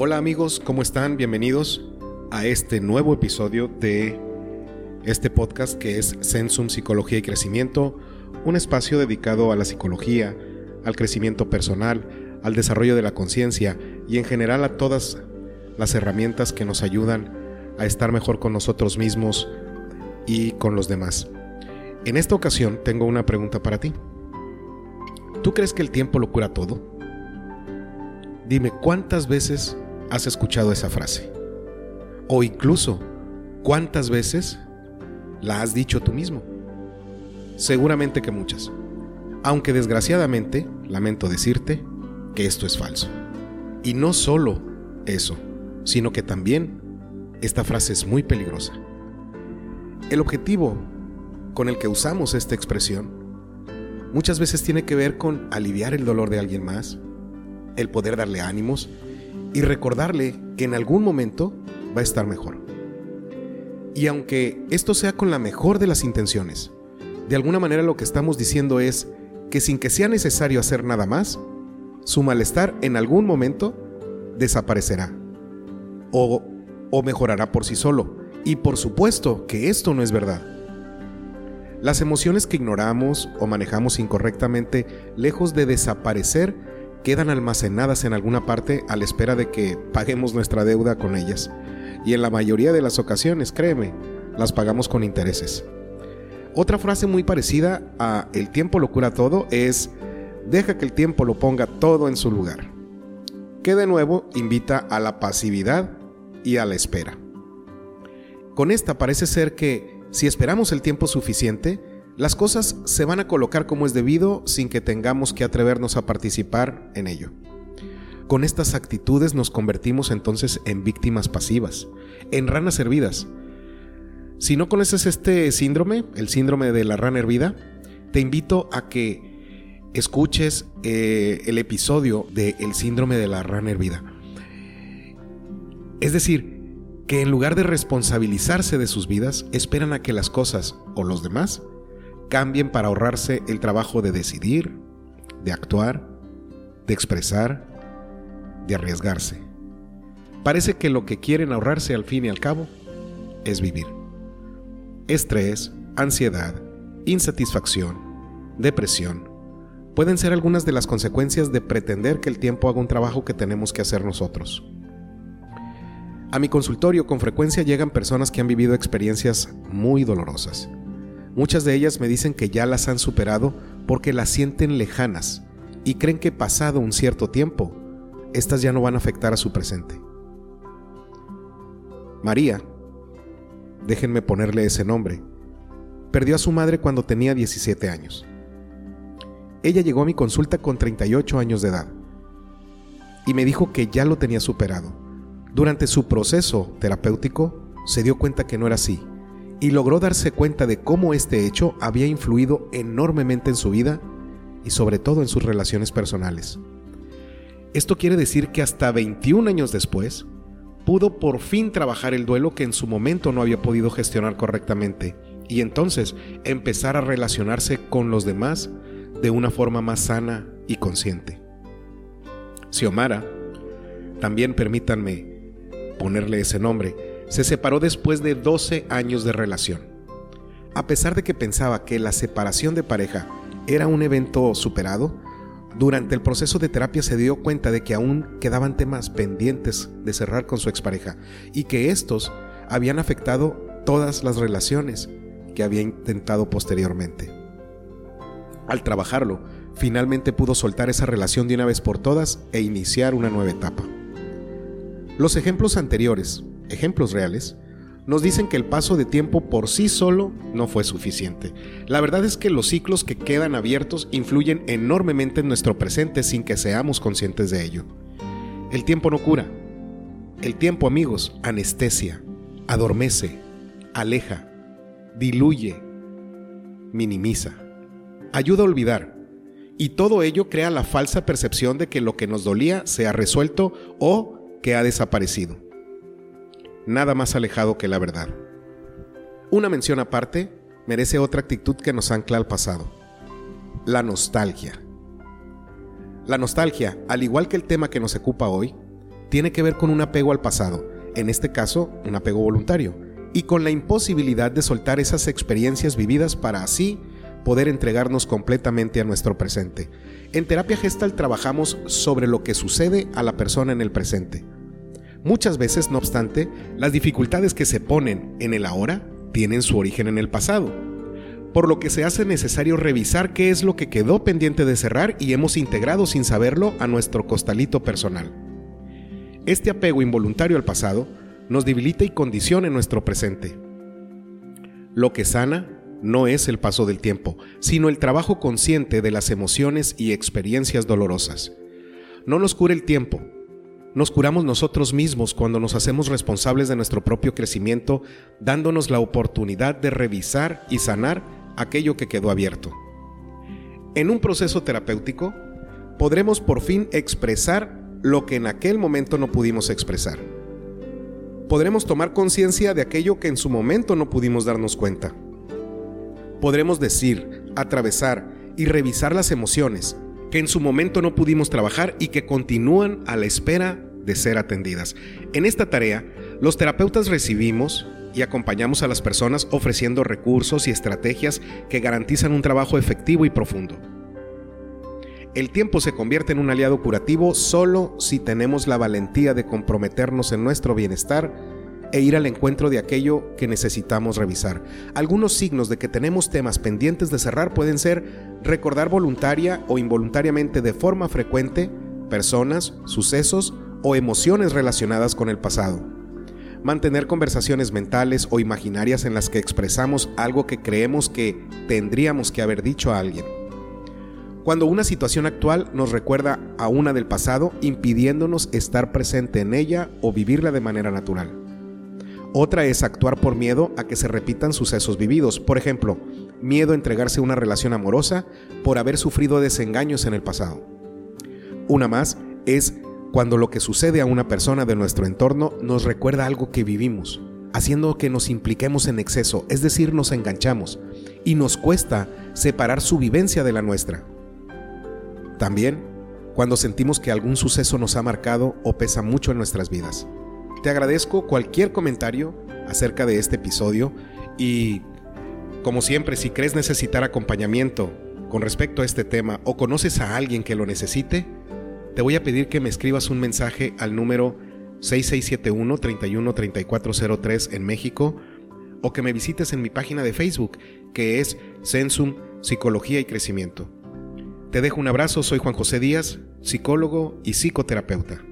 Hola amigos, ¿cómo están? Bienvenidos a este nuevo episodio de este podcast que es Sensum Psicología y Crecimiento, un espacio dedicado a la psicología, al crecimiento personal, al desarrollo de la conciencia y en general a todas las herramientas que nos ayudan a estar mejor con nosotros mismos y con los demás. En esta ocasión tengo una pregunta para ti. ¿Tú crees que el tiempo lo cura todo? Dime cuántas veces has escuchado esa frase. O incluso, ¿cuántas veces la has dicho tú mismo? Seguramente que muchas. Aunque desgraciadamente, lamento decirte que esto es falso. Y no solo eso, sino que también esta frase es muy peligrosa. El objetivo con el que usamos esta expresión muchas veces tiene que ver con aliviar el dolor de alguien más, el poder darle ánimos y recordarle que en algún momento va a estar mejor. Y aunque esto sea con la mejor de las intenciones, de alguna manera lo que estamos diciendo es que sin que sea necesario hacer nada más, su malestar en algún momento desaparecerá o, o mejorará por sí solo. Y por supuesto que esto no es verdad. Las emociones que ignoramos o manejamos incorrectamente, lejos de desaparecer, quedan almacenadas en alguna parte a la espera de que paguemos nuestra deuda con ellas. Y en la mayoría de las ocasiones, créeme, las pagamos con intereses. Otra frase muy parecida a el tiempo lo cura todo es deja que el tiempo lo ponga todo en su lugar. Que de nuevo invita a la pasividad y a la espera. Con esta parece ser que si esperamos el tiempo suficiente, las cosas se van a colocar como es debido sin que tengamos que atrevernos a participar en ello. Con estas actitudes nos convertimos entonces en víctimas pasivas, en ranas hervidas. Si no conoces este síndrome, el síndrome de la rana hervida, te invito a que escuches eh, el episodio de El síndrome de la rana hervida. Es decir, que en lugar de responsabilizarse de sus vidas, esperan a que las cosas o los demás cambien para ahorrarse el trabajo de decidir, de actuar, de expresar, de arriesgarse. Parece que lo que quieren ahorrarse al fin y al cabo es vivir. Estrés, ansiedad, insatisfacción, depresión, pueden ser algunas de las consecuencias de pretender que el tiempo haga un trabajo que tenemos que hacer nosotros. A mi consultorio con frecuencia llegan personas que han vivido experiencias muy dolorosas Muchas de ellas me dicen que ya las han superado porque las sienten lejanas y creen que pasado un cierto tiempo, estas ya no van a afectar a su presente. María, déjenme ponerle ese nombre, perdió a su madre cuando tenía 17 años. Ella llegó a mi consulta con 38 años de edad y me dijo que ya lo tenía superado. Durante su proceso terapéutico se dio cuenta que no era así y logró darse cuenta de cómo este hecho había influido enormemente en su vida y sobre todo en sus relaciones personales. Esto quiere decir que hasta 21 años después, pudo por fin trabajar el duelo que en su momento no había podido gestionar correctamente y entonces empezar a relacionarse con los demás de una forma más sana y consciente. Xiomara, también permítanme ponerle ese nombre, se separó después de 12 años de relación. A pesar de que pensaba que la separación de pareja era un evento superado, durante el proceso de terapia se dio cuenta de que aún quedaban temas pendientes de cerrar con su expareja y que estos habían afectado todas las relaciones que había intentado posteriormente. Al trabajarlo, finalmente pudo soltar esa relación de una vez por todas e iniciar una nueva etapa. Los ejemplos anteriores ejemplos reales, nos dicen que el paso de tiempo por sí solo no fue suficiente. La verdad es que los ciclos que quedan abiertos influyen enormemente en nuestro presente sin que seamos conscientes de ello. El tiempo no cura. El tiempo, amigos, anestesia, adormece, aleja, diluye, minimiza, ayuda a olvidar. Y todo ello crea la falsa percepción de que lo que nos dolía se ha resuelto o que ha desaparecido nada más alejado que la verdad. Una mención aparte merece otra actitud que nos ancla al pasado, la nostalgia. La nostalgia, al igual que el tema que nos ocupa hoy, tiene que ver con un apego al pasado, en este caso un apego voluntario, y con la imposibilidad de soltar esas experiencias vividas para así poder entregarnos completamente a nuestro presente. En terapia gestal trabajamos sobre lo que sucede a la persona en el presente. Muchas veces, no obstante, las dificultades que se ponen en el ahora tienen su origen en el pasado, por lo que se hace necesario revisar qué es lo que quedó pendiente de cerrar y hemos integrado sin saberlo a nuestro costalito personal. Este apego involuntario al pasado nos debilita y condiciona nuestro presente. Lo que sana no es el paso del tiempo, sino el trabajo consciente de las emociones y experiencias dolorosas. No nos cura el tiempo, nos curamos nosotros mismos cuando nos hacemos responsables de nuestro propio crecimiento, dándonos la oportunidad de revisar y sanar aquello que quedó abierto. En un proceso terapéutico, podremos por fin expresar lo que en aquel momento no pudimos expresar. Podremos tomar conciencia de aquello que en su momento no pudimos darnos cuenta podremos decir, atravesar y revisar las emociones que en su momento no pudimos trabajar y que continúan a la espera de ser atendidas. En esta tarea, los terapeutas recibimos y acompañamos a las personas ofreciendo recursos y estrategias que garantizan un trabajo efectivo y profundo. El tiempo se convierte en un aliado curativo solo si tenemos la valentía de comprometernos en nuestro bienestar e ir al encuentro de aquello que necesitamos revisar. Algunos signos de que tenemos temas pendientes de cerrar pueden ser recordar voluntaria o involuntariamente de forma frecuente personas, sucesos o emociones relacionadas con el pasado. Mantener conversaciones mentales o imaginarias en las que expresamos algo que creemos que tendríamos que haber dicho a alguien. Cuando una situación actual nos recuerda a una del pasado, impidiéndonos estar presente en ella o vivirla de manera natural. Otra es actuar por miedo a que se repitan sucesos vividos. Por ejemplo, miedo a entregarse a una relación amorosa por haber sufrido desengaños en el pasado. Una más es cuando lo que sucede a una persona de nuestro entorno nos recuerda algo que vivimos, haciendo que nos impliquemos en exceso, es decir, nos enganchamos, y nos cuesta separar su vivencia de la nuestra. También cuando sentimos que algún suceso nos ha marcado o pesa mucho en nuestras vidas. Te agradezco cualquier comentario acerca de este episodio y como siempre, si crees necesitar acompañamiento con respecto a este tema o conoces a alguien que lo necesite, te voy a pedir que me escribas un mensaje al número 6671-313403 en México o que me visites en mi página de Facebook que es Sensum Psicología y Crecimiento. Te dejo un abrazo, soy Juan José Díaz, psicólogo y psicoterapeuta.